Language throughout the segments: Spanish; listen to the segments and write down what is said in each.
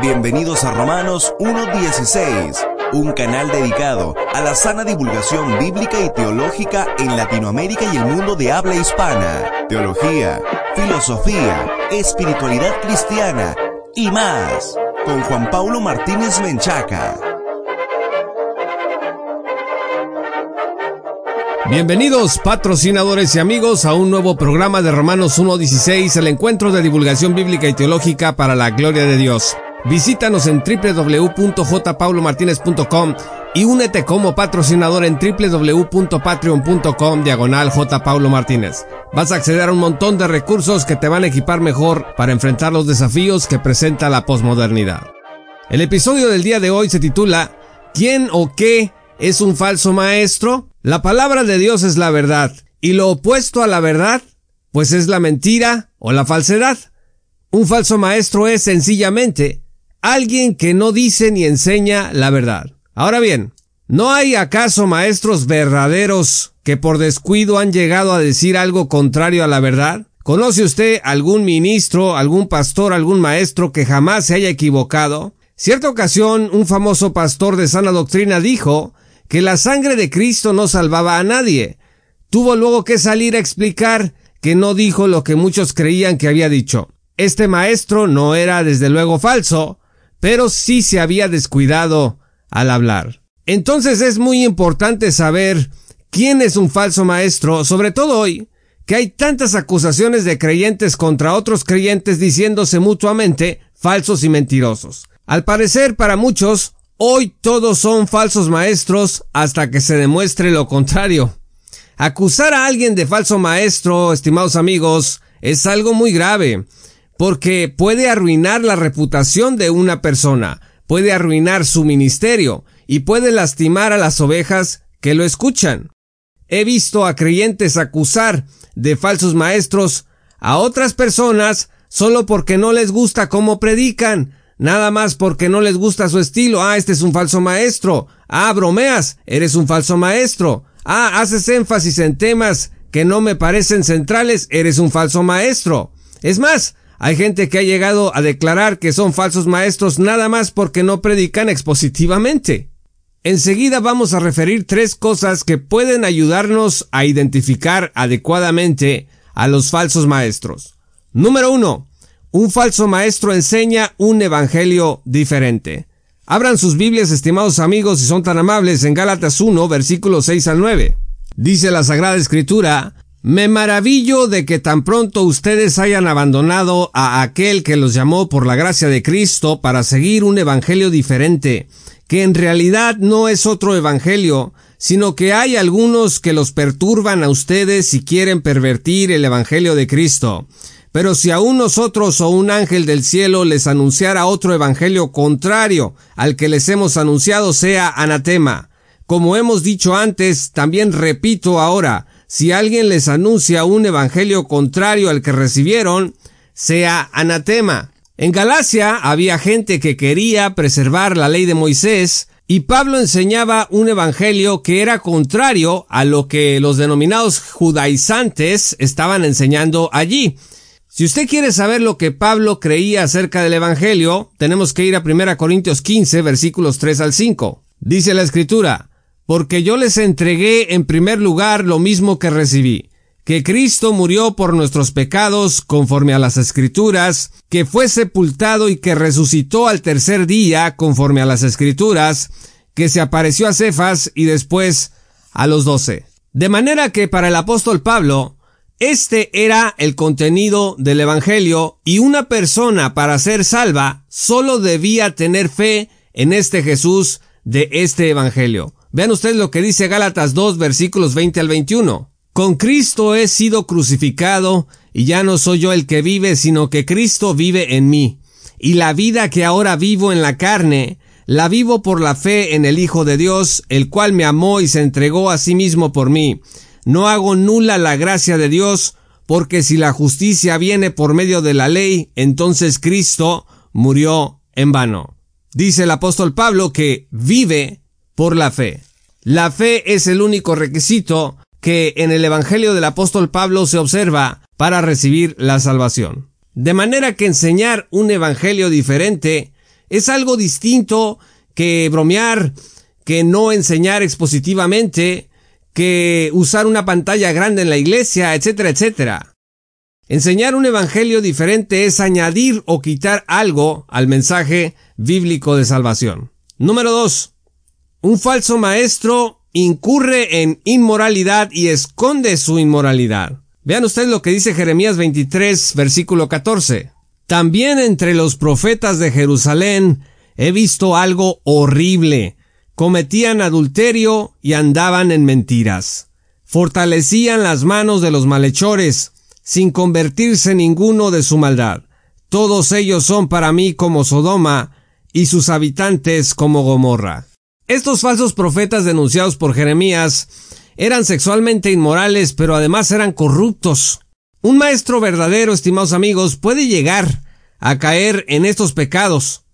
Bienvenidos a Romanos 1.16, un canal dedicado a la sana divulgación bíblica y teológica en Latinoamérica y el mundo de habla hispana. Teología, filosofía, espiritualidad cristiana y más. Con Juan Paulo Martínez Menchaca. Bienvenidos patrocinadores y amigos a un nuevo programa de Romanos 1.16, el encuentro de divulgación bíblica y teológica para la gloria de Dios. Visítanos en www.jpaulomartinez.com y únete como patrocinador en www.patreon.com diagonal Martínez. Vas a acceder a un montón de recursos que te van a equipar mejor para enfrentar los desafíos que presenta la posmodernidad. El episodio del día de hoy se titula ¿Quién o qué es un falso maestro? La palabra de Dios es la verdad y lo opuesto a la verdad pues es la mentira o la falsedad. Un falso maestro es sencillamente alguien que no dice ni enseña la verdad. Ahora bien, ¿no hay acaso maestros verdaderos que por descuido han llegado a decir algo contrario a la verdad? ¿Conoce usted algún ministro, algún pastor, algún maestro que jamás se haya equivocado? Cierta ocasión, un famoso pastor de sana doctrina dijo que la sangre de Cristo no salvaba a nadie. Tuvo luego que salir a explicar que no dijo lo que muchos creían que había dicho. Este maestro no era desde luego falso, pero sí se había descuidado al hablar. Entonces es muy importante saber quién es un falso maestro, sobre todo hoy, que hay tantas acusaciones de creyentes contra otros creyentes diciéndose mutuamente falsos y mentirosos. Al parecer, para muchos, hoy todos son falsos maestros hasta que se demuestre lo contrario. Acusar a alguien de falso maestro, estimados amigos, es algo muy grave porque puede arruinar la reputación de una persona, puede arruinar su ministerio y puede lastimar a las ovejas que lo escuchan. He visto a creyentes acusar de falsos maestros a otras personas solo porque no les gusta cómo predican, nada más porque no les gusta su estilo. Ah, este es un falso maestro. Ah, bromeas, eres un falso maestro. Ah, haces énfasis en temas que no me parecen centrales, eres un falso maestro. Es más, hay gente que ha llegado a declarar que son falsos maestros nada más porque no predican expositivamente. Enseguida vamos a referir tres cosas que pueden ayudarnos a identificar adecuadamente a los falsos maestros. Número uno, un falso maestro enseña un evangelio diferente. Abran sus Biblias, estimados amigos, si son tan amables, en Gálatas 1, versículos 6 al 9. Dice la Sagrada Escritura, me maravillo de que tan pronto ustedes hayan abandonado a aquel que los llamó por la gracia de Cristo para seguir un evangelio diferente, que en realidad no es otro evangelio, sino que hay algunos que los perturban a ustedes y quieren pervertir el evangelio de Cristo. Pero si aún nosotros o un ángel del cielo les anunciara otro evangelio contrario al que les hemos anunciado sea anatema. Como hemos dicho antes, también repito ahora, si alguien les anuncia un evangelio contrario al que recibieron, sea anatema. En Galacia había gente que quería preservar la ley de Moisés, y Pablo enseñaba un evangelio que era contrario a lo que los denominados judaizantes estaban enseñando allí. Si usted quiere saber lo que Pablo creía acerca del evangelio, tenemos que ir a 1 Corintios 15, versículos 3 al 5. Dice la escritura, porque yo les entregué en primer lugar lo mismo que recibí, que Cristo murió por nuestros pecados conforme a las escrituras, que fue sepultado y que resucitó al tercer día conforme a las escrituras, que se apareció a Cefas y después a los doce. De manera que para el apóstol Pablo, este era el contenido del Evangelio y una persona para ser salva solo debía tener fe en este Jesús de este Evangelio. Vean ustedes lo que dice Gálatas 2 versículos 20 al 21. Con Cristo he sido crucificado y ya no soy yo el que vive, sino que Cristo vive en mí. Y la vida que ahora vivo en la carne, la vivo por la fe en el Hijo de Dios, el cual me amó y se entregó a sí mismo por mí. No hago nula la gracia de Dios, porque si la justicia viene por medio de la ley, entonces Cristo murió en vano. Dice el apóstol Pablo que vive por la fe. La fe es el único requisito que en el Evangelio del apóstol Pablo se observa para recibir la salvación. De manera que enseñar un Evangelio diferente Es algo distinto que bromear, que no enseñar expositivamente, que usar una pantalla grande en la iglesia, etcétera, etcétera. Enseñar un evangelio diferente es añadir o quitar algo al mensaje bíblico de salvación. Número 2. Un falso maestro incurre en inmoralidad y esconde su inmoralidad. Vean ustedes lo que dice Jeremías 23, versículo 14. También entre los profetas de Jerusalén he visto algo horrible. Cometían adulterio y andaban en mentiras. Fortalecían las manos de los malhechores, sin convertirse ninguno de su maldad. Todos ellos son para mí como Sodoma, y sus habitantes como Gomorra. Estos falsos profetas denunciados por Jeremías eran sexualmente inmorales, pero además eran corruptos. Un maestro verdadero, estimados amigos, puede llegar a caer en estos pecados,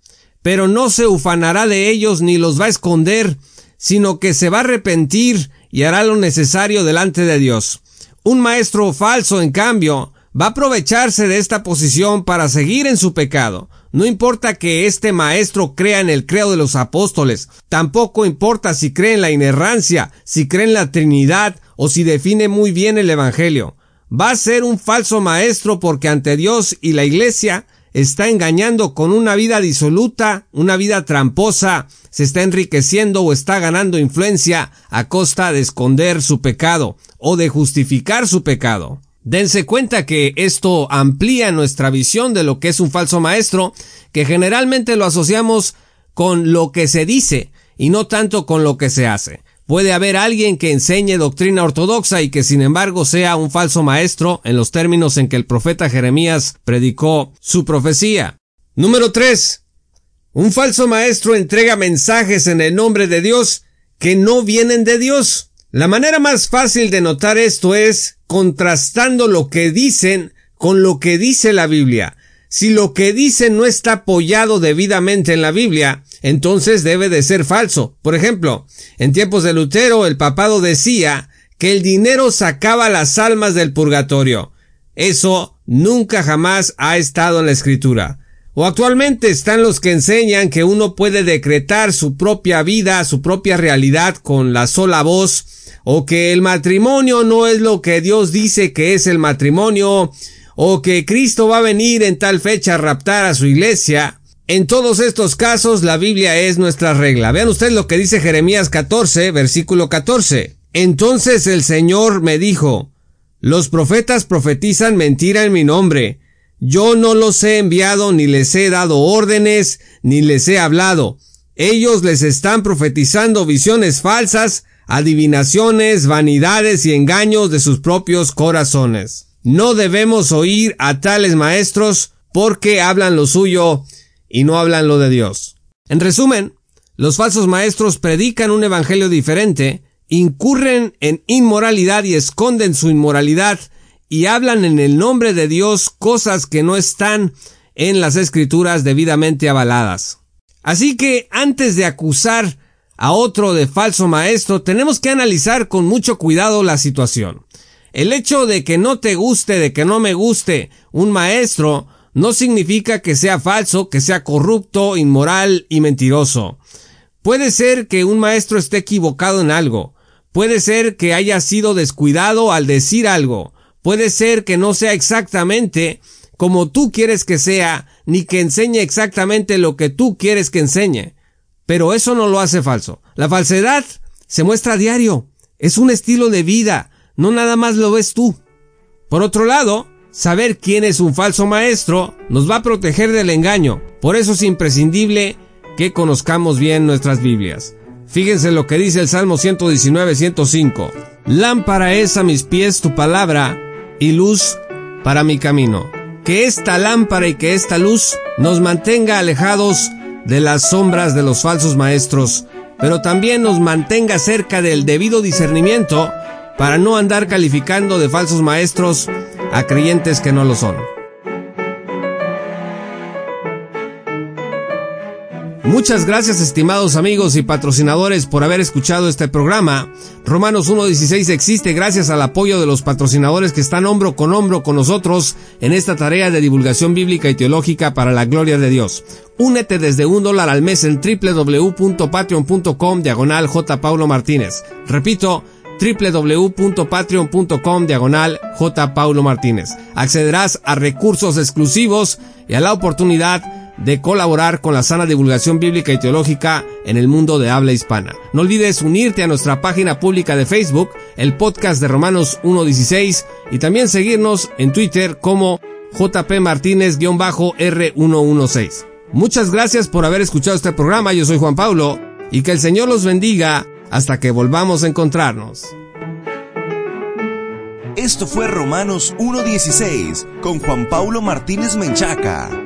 pero no se ufanará de ellos ni los va a esconder, sino que se va a arrepentir y hará lo necesario delante de Dios. Un maestro falso, en cambio, va a aprovecharse de esta posición para seguir en su pecado. No importa que este maestro crea en el credo de los apóstoles, tampoco importa si cree en la inerrancia, si cree en la Trinidad o si define muy bien el Evangelio. Va a ser un falso maestro porque ante Dios y la Iglesia está engañando con una vida disoluta, una vida tramposa, se está enriqueciendo o está ganando influencia a costa de esconder su pecado o de justificar su pecado. Dense cuenta que esto amplía nuestra visión de lo que es un falso maestro, que generalmente lo asociamos con lo que se dice y no tanto con lo que se hace. Puede haber alguien que enseñe doctrina ortodoxa y que sin embargo sea un falso maestro en los términos en que el profeta Jeremías predicó su profecía. Número 3. Un falso maestro entrega mensajes en el nombre de Dios que no vienen de Dios. La manera más fácil de notar esto es contrastando lo que dicen con lo que dice la Biblia. Si lo que dicen no está apoyado debidamente en la Biblia, entonces debe de ser falso. Por ejemplo, en tiempos de Lutero el papado decía que el dinero sacaba las almas del purgatorio. Eso nunca jamás ha estado en la escritura. O actualmente están los que enseñan que uno puede decretar su propia vida, su propia realidad con la sola voz, o que el matrimonio no es lo que Dios dice que es el matrimonio, o que Cristo va a venir en tal fecha a raptar a su iglesia. En todos estos casos la Biblia es nuestra regla. Vean ustedes lo que dice Jeremías 14, versículo 14. Entonces el Señor me dijo, los profetas profetizan mentira en mi nombre, yo no los he enviado ni les he dado órdenes ni les he hablado. Ellos les están profetizando visiones falsas, adivinaciones, vanidades y engaños de sus propios corazones. No debemos oír a tales maestros porque hablan lo suyo y no hablan lo de Dios. En resumen, los falsos maestros predican un evangelio diferente, incurren en inmoralidad y esconden su inmoralidad y hablan en el nombre de Dios cosas que no están en las escrituras debidamente avaladas. Así que antes de acusar a otro de falso maestro, tenemos que analizar con mucho cuidado la situación. El hecho de que no te guste, de que no me guste un maestro, no significa que sea falso, que sea corrupto, inmoral y mentiroso. Puede ser que un maestro esté equivocado en algo, puede ser que haya sido descuidado al decir algo, Puede ser que no sea exactamente como tú quieres que sea, ni que enseñe exactamente lo que tú quieres que enseñe. Pero eso no lo hace falso. La falsedad se muestra a diario. Es un estilo de vida. No nada más lo ves tú. Por otro lado, saber quién es un falso maestro nos va a proteger del engaño. Por eso es imprescindible que conozcamos bien nuestras Biblias. Fíjense lo que dice el Salmo 119, 105. Lámpara es a mis pies tu palabra y luz para mi camino. Que esta lámpara y que esta luz nos mantenga alejados de las sombras de los falsos maestros, pero también nos mantenga cerca del debido discernimiento para no andar calificando de falsos maestros a creyentes que no lo son. Muchas gracias estimados amigos y patrocinadores por haber escuchado este programa. Romanos 1.16 existe gracias al apoyo de los patrocinadores que están hombro con hombro con nosotros en esta tarea de divulgación bíblica y teológica para la gloria de Dios. Únete desde un dólar al mes en www.patreon.com diagonal J. Paulo Martínez. Repito, www.patreon.com diagonal J. Paulo Martínez. Accederás a recursos exclusivos y a la oportunidad de colaborar con la sana divulgación bíblica y teológica en el mundo de habla hispana. No olvides unirte a nuestra página pública de Facebook, el podcast de Romanos 1.16 y también seguirnos en Twitter como JP Martínez-R116. Muchas gracias por haber escuchado este programa. Yo soy Juan Pablo y que el Señor los bendiga hasta que volvamos a encontrarnos. Esto fue Romanos 1.16 con Juan Pablo Martínez Menchaca.